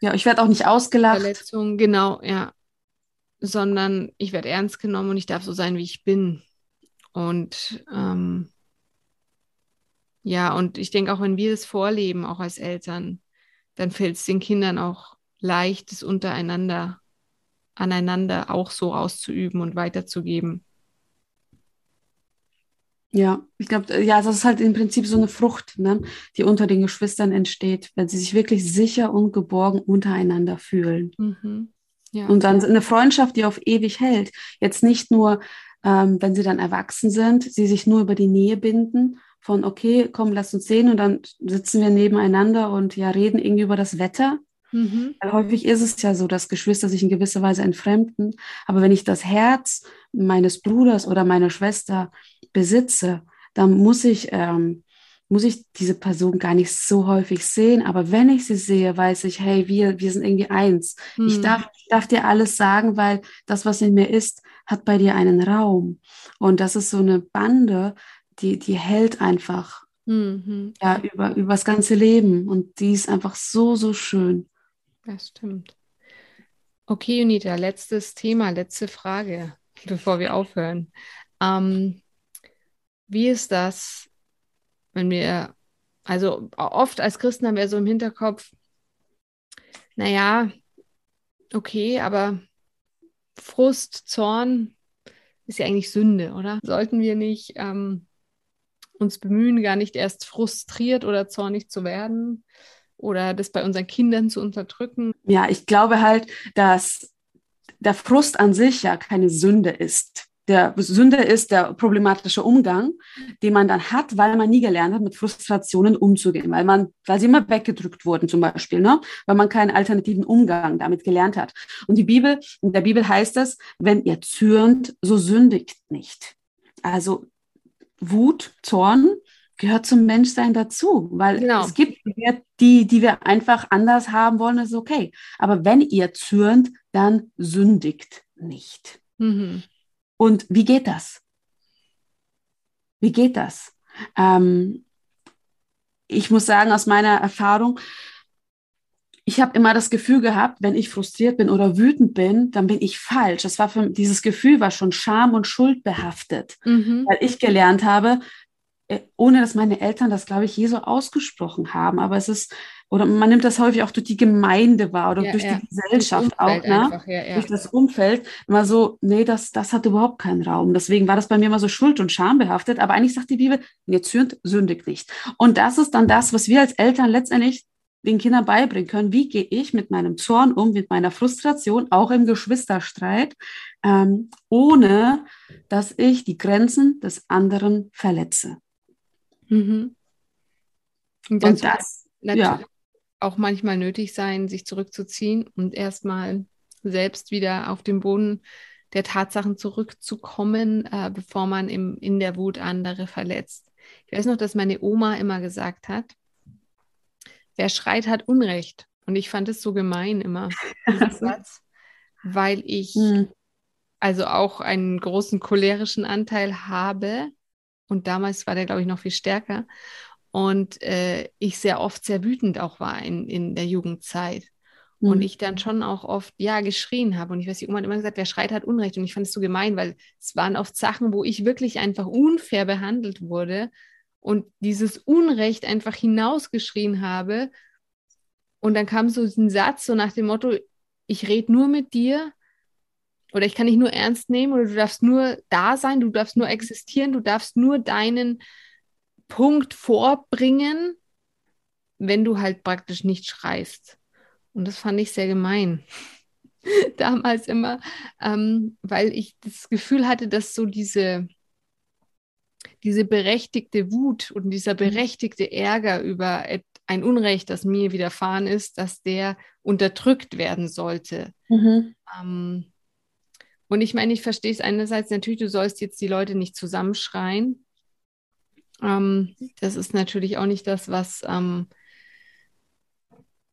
ja, ich werde auch nicht ausgelacht. Verletzung, genau, ja, sondern ich werde ernst genommen und ich darf so sein, wie ich bin. Und ähm, ja, und ich denke auch, wenn wir das vorleben, auch als Eltern, dann fällt es den Kindern auch leicht, das untereinander, aneinander auch so auszuüben und weiterzugeben. Ja, ich glaube, ja, das ist halt im Prinzip so eine Frucht, ne, die unter den Geschwistern entsteht, wenn sie sich wirklich sicher und geborgen untereinander fühlen. Mhm. Ja. Und dann eine Freundschaft, die auf ewig hält. Jetzt nicht nur, ähm, wenn sie dann erwachsen sind, sie sich nur über die Nähe binden, von, okay, komm, lass uns sehen und dann sitzen wir nebeneinander und ja, reden irgendwie über das Wetter. Mhm. Weil häufig ist es ja so, dass Geschwister sich in gewisser Weise entfremden. Aber wenn ich das Herz meines Bruders oder meiner Schwester besitze, dann muss ich, ähm, muss ich diese Person gar nicht so häufig sehen. Aber wenn ich sie sehe, weiß ich, hey, wir, wir sind irgendwie eins. Mhm. Ich, darf, ich darf dir alles sagen, weil das, was in mir ist, hat bei dir einen Raum. Und das ist so eine Bande, die, die hält einfach mhm. ja, über, über das ganze Leben. Und die ist einfach so, so schön. Das stimmt. Okay, Unita, letztes Thema, letzte Frage, [LAUGHS] bevor wir aufhören. Ähm, wie ist das, wenn wir, also oft als Christen haben wir so im Hinterkopf, naja, okay, aber Frust, Zorn ist ja eigentlich Sünde, oder? Sollten wir nicht ähm, uns bemühen, gar nicht erst frustriert oder zornig zu werden oder das bei unseren Kindern zu unterdrücken. Ja, ich glaube halt, dass der Frust an sich ja keine Sünde ist. Der Sünde ist der problematische Umgang, den man dann hat, weil man nie gelernt hat, mit Frustrationen umzugehen, weil man, weil sie immer weggedrückt wurden zum Beispiel, ne? weil man keinen alternativen Umgang damit gelernt hat. Und die Bibel, in der Bibel heißt es, wenn ihr zürnt, so sündigt nicht. Also Wut, Zorn gehört zum Menschsein dazu, weil genau. es gibt die, die wir einfach anders haben wollen, ist okay. Aber wenn ihr zürnt, dann sündigt nicht. Mhm. Und wie geht das? Wie geht das? Ähm, ich muss sagen, aus meiner Erfahrung, ich habe immer das Gefühl gehabt, wenn ich frustriert bin oder wütend bin, dann bin ich falsch. Das war für dieses Gefühl war schon Scham und Schuld behaftet, mhm. weil ich gelernt habe, äh, ohne dass meine Eltern das, glaube ich, je so ausgesprochen haben. Aber es ist oder man nimmt das häufig auch durch die Gemeinde wahr oder ja, durch ja. die Gesellschaft auch, ne? Einfach, ja, durch das Umfeld, immer so, nee, das, das hat überhaupt keinen Raum. Deswegen war das bei mir immer so schuld- und schambehaftet. Aber eigentlich sagt die Bibel, ihr zürnt, sündigt nicht. Und das ist dann das, was wir als Eltern letztendlich den Kindern beibringen können. Wie gehe ich mit meinem Zorn um, mit meiner Frustration, auch im Geschwisterstreit, ähm, ohne dass ich die Grenzen des anderen verletze. Mhm. Und, und das, ja auch manchmal nötig sein, sich zurückzuziehen und erstmal selbst wieder auf den Boden der Tatsachen zurückzukommen, äh, bevor man im, in der Wut andere verletzt. Ich weiß noch, dass meine Oma immer gesagt hat, wer schreit, hat Unrecht. Und ich fand es so gemein immer, [LAUGHS] Satz, weil ich hm. also auch einen großen cholerischen Anteil habe. Und damals war der, glaube ich, noch viel stärker und äh, ich sehr oft sehr wütend auch war in, in der Jugendzeit. Mhm. Und ich dann schon auch oft, ja, geschrien habe. Und ich weiß, die Oma hat immer gesagt, wer schreit, hat Unrecht. Und ich fand es so gemein, weil es waren oft Sachen, wo ich wirklich einfach unfair behandelt wurde und dieses Unrecht einfach hinausgeschrien habe. Und dann kam so ein Satz, so nach dem Motto, ich rede nur mit dir oder ich kann dich nur ernst nehmen oder du darfst nur da sein, du darfst nur existieren, du darfst nur deinen Punkt vorbringen, wenn du halt praktisch nicht schreist. Und das fand ich sehr gemein. [LAUGHS] Damals immer, ähm, weil ich das Gefühl hatte, dass so diese, diese berechtigte Wut und dieser mhm. berechtigte Ärger über ein Unrecht, das mir widerfahren ist, dass der unterdrückt werden sollte. Mhm. Ähm, und ich meine, ich verstehe es einerseits natürlich, du sollst jetzt die Leute nicht zusammenschreien, ähm, das ist natürlich auch nicht das, was, ähm,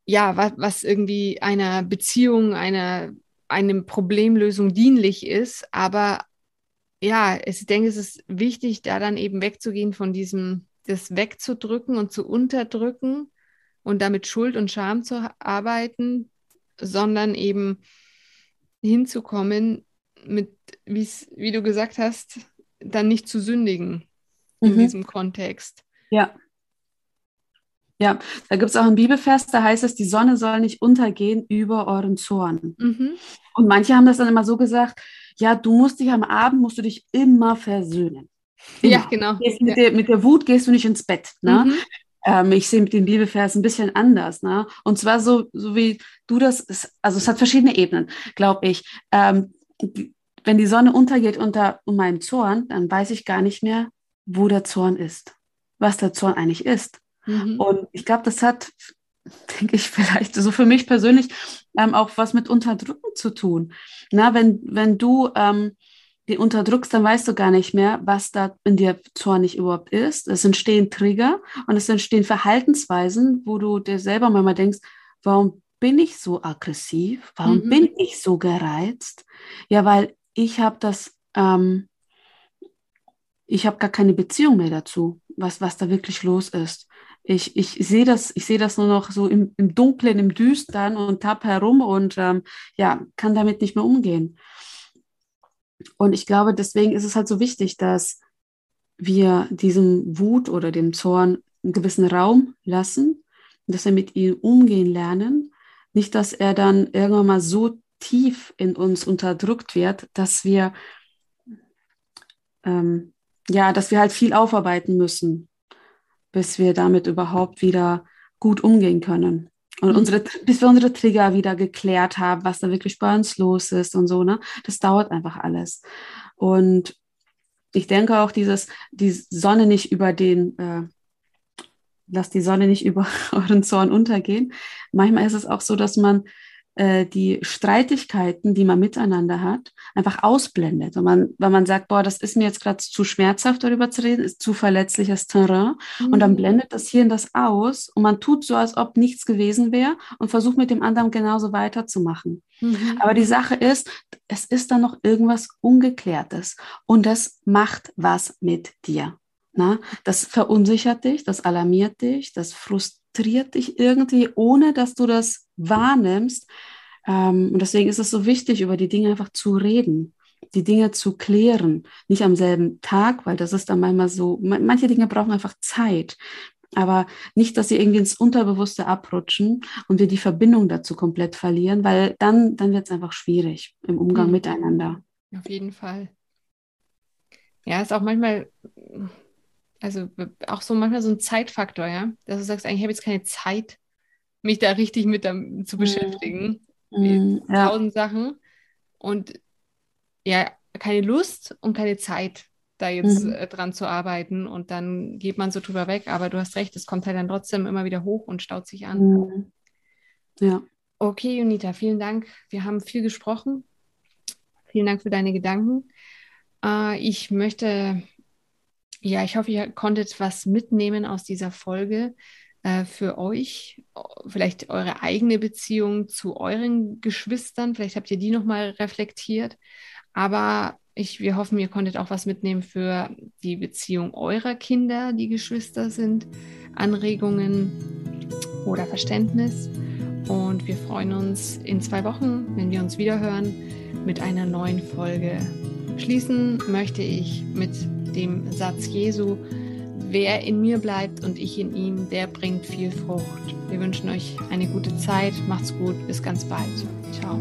ja, was, was irgendwie einer Beziehung, einer, einem Problemlösung dienlich ist. Aber ja, ich denke, es ist wichtig, da dann eben wegzugehen von diesem, das wegzudrücken und zu unterdrücken und damit Schuld und Scham zu arbeiten, sondern eben hinzukommen, mit, wie du gesagt hast, dann nicht zu sündigen in mhm. diesem Kontext. Ja. Ja, da gibt es auch einen Bibelvers, da heißt es, die Sonne soll nicht untergehen über euren Zorn. Mhm. Und manche haben das dann immer so gesagt, ja, du musst dich am Abend, musst du dich immer versöhnen. Immer. Ja, genau. Mit, ja. Der, mit, Der, Wut gehst du nicht ins Bett. Ne? Mhm. Ähm, ich sehe mit dem Bibelvers ein bisschen anders. Ne? Und zwar so, so wie du das, also es hat verschiedene Ebenen, glaube ich. Ähm, wenn die Sonne untergeht unter meinem Zorn, dann weiß ich gar nicht mehr, wo der Zorn ist, was der Zorn eigentlich ist. Mhm. Und ich glaube, das hat, denke ich, [LAUGHS] vielleicht so für mich persönlich ähm, auch was mit Unterdrücken zu tun. Na, wenn, wenn du ähm, den unterdrückst, dann weißt du gar nicht mehr, was da in dir zornig überhaupt ist. Es entstehen Trigger und es entstehen Verhaltensweisen, wo du dir selber manchmal denkst, warum bin ich so aggressiv? Warum mhm. bin ich so gereizt? Ja, weil ich habe das ähm, ich habe gar keine Beziehung mehr dazu, was, was da wirklich los ist. Ich, ich sehe das, sehe das nur noch so im, im Dunklen, im Düstern und tapp herum und ähm, ja, kann damit nicht mehr umgehen. Und ich glaube, deswegen ist es halt so wichtig, dass wir diesem Wut oder dem Zorn einen gewissen Raum lassen, dass wir mit ihm umgehen lernen. Nicht, dass er dann irgendwann mal so tief in uns unterdrückt wird, dass wir ähm, ja, dass wir halt viel aufarbeiten müssen, bis wir damit überhaupt wieder gut umgehen können. Und mhm. unsere, bis wir unsere Trigger wieder geklärt haben, was da wirklich bei uns los ist und so, ne? Das dauert einfach alles. Und ich denke auch dieses, die Sonne nicht über den, äh, lass die Sonne nicht über [LAUGHS] euren Zorn untergehen. Manchmal ist es auch so, dass man äh, die Streitigkeiten, die man miteinander hat, einfach ausblendet. Und man, wenn man sagt, boah, das ist mir jetzt gerade zu schmerzhaft, darüber zu reden, ist zu verletzliches Terrain. Mhm. Und dann mhm. blendet das Hirn das aus und man tut so, als ob nichts gewesen wäre und versucht mit dem anderen genauso weiterzumachen. Mhm. Aber die Sache ist, es ist dann noch irgendwas Ungeklärtes und das macht was mit dir. Na? Das verunsichert dich, das alarmiert dich, das frustriert dich irgendwie, ohne dass du das wahrnimmst. Ähm, und deswegen ist es so wichtig, über die Dinge einfach zu reden, die Dinge zu klären. Nicht am selben Tag, weil das ist dann manchmal so, manche Dinge brauchen einfach Zeit. aber nicht, dass sie irgendwie ins Unterbewusste abrutschen und wir die Verbindung dazu komplett verlieren, weil dann, dann wird es einfach schwierig im Umgang mhm. miteinander. Auf jeden Fall. Ja, ist auch manchmal, also auch so manchmal so ein Zeitfaktor, ja, dass du sagst, eigentlich habe ich jetzt keine Zeit, mich da richtig mit zu mhm. beschäftigen. Mhm. Tausend ja. Sachen und ja, keine Lust und keine Zeit da jetzt mhm. äh, dran zu arbeiten und dann geht man so drüber weg. Aber du hast recht, es kommt halt dann trotzdem immer wieder hoch und staut sich an. Mhm. Ja. Okay, Junita, vielen Dank. Wir haben viel gesprochen. Vielen Dank für deine Gedanken. Äh, ich möchte, ja, ich hoffe, ihr konntet was mitnehmen aus dieser Folge äh, für euch. Vielleicht eure eigene Beziehung zu euren Geschwistern. Vielleicht habt ihr die nochmal reflektiert. Aber ich, wir hoffen, ihr konntet auch was mitnehmen für die Beziehung eurer Kinder, die Geschwister sind, Anregungen oder Verständnis. Und wir freuen uns in zwei Wochen, wenn wir uns wiederhören, mit einer neuen Folge. Schließen möchte ich mit dem Satz Jesu, wer in mir bleibt und ich in ihm, der bringt viel Frucht. Wir wünschen euch eine gute Zeit, macht's gut, bis ganz bald. Ciao.